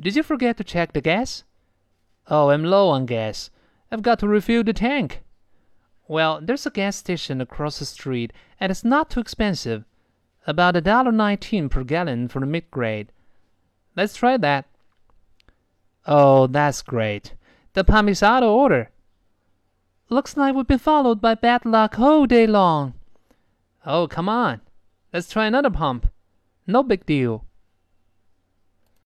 Did you forget to check the gas? Oh, I'm low on gas. I've got to refill the tank. Well, there's a gas station across the street, and it's not too expensive. About a dollar nineteen per gallon for the mid grade. Let's try that. Oh, that's great. The pump order. Looks like we've been followed by bad luck all day long. Oh, come on. Let's try another pump. No big deal.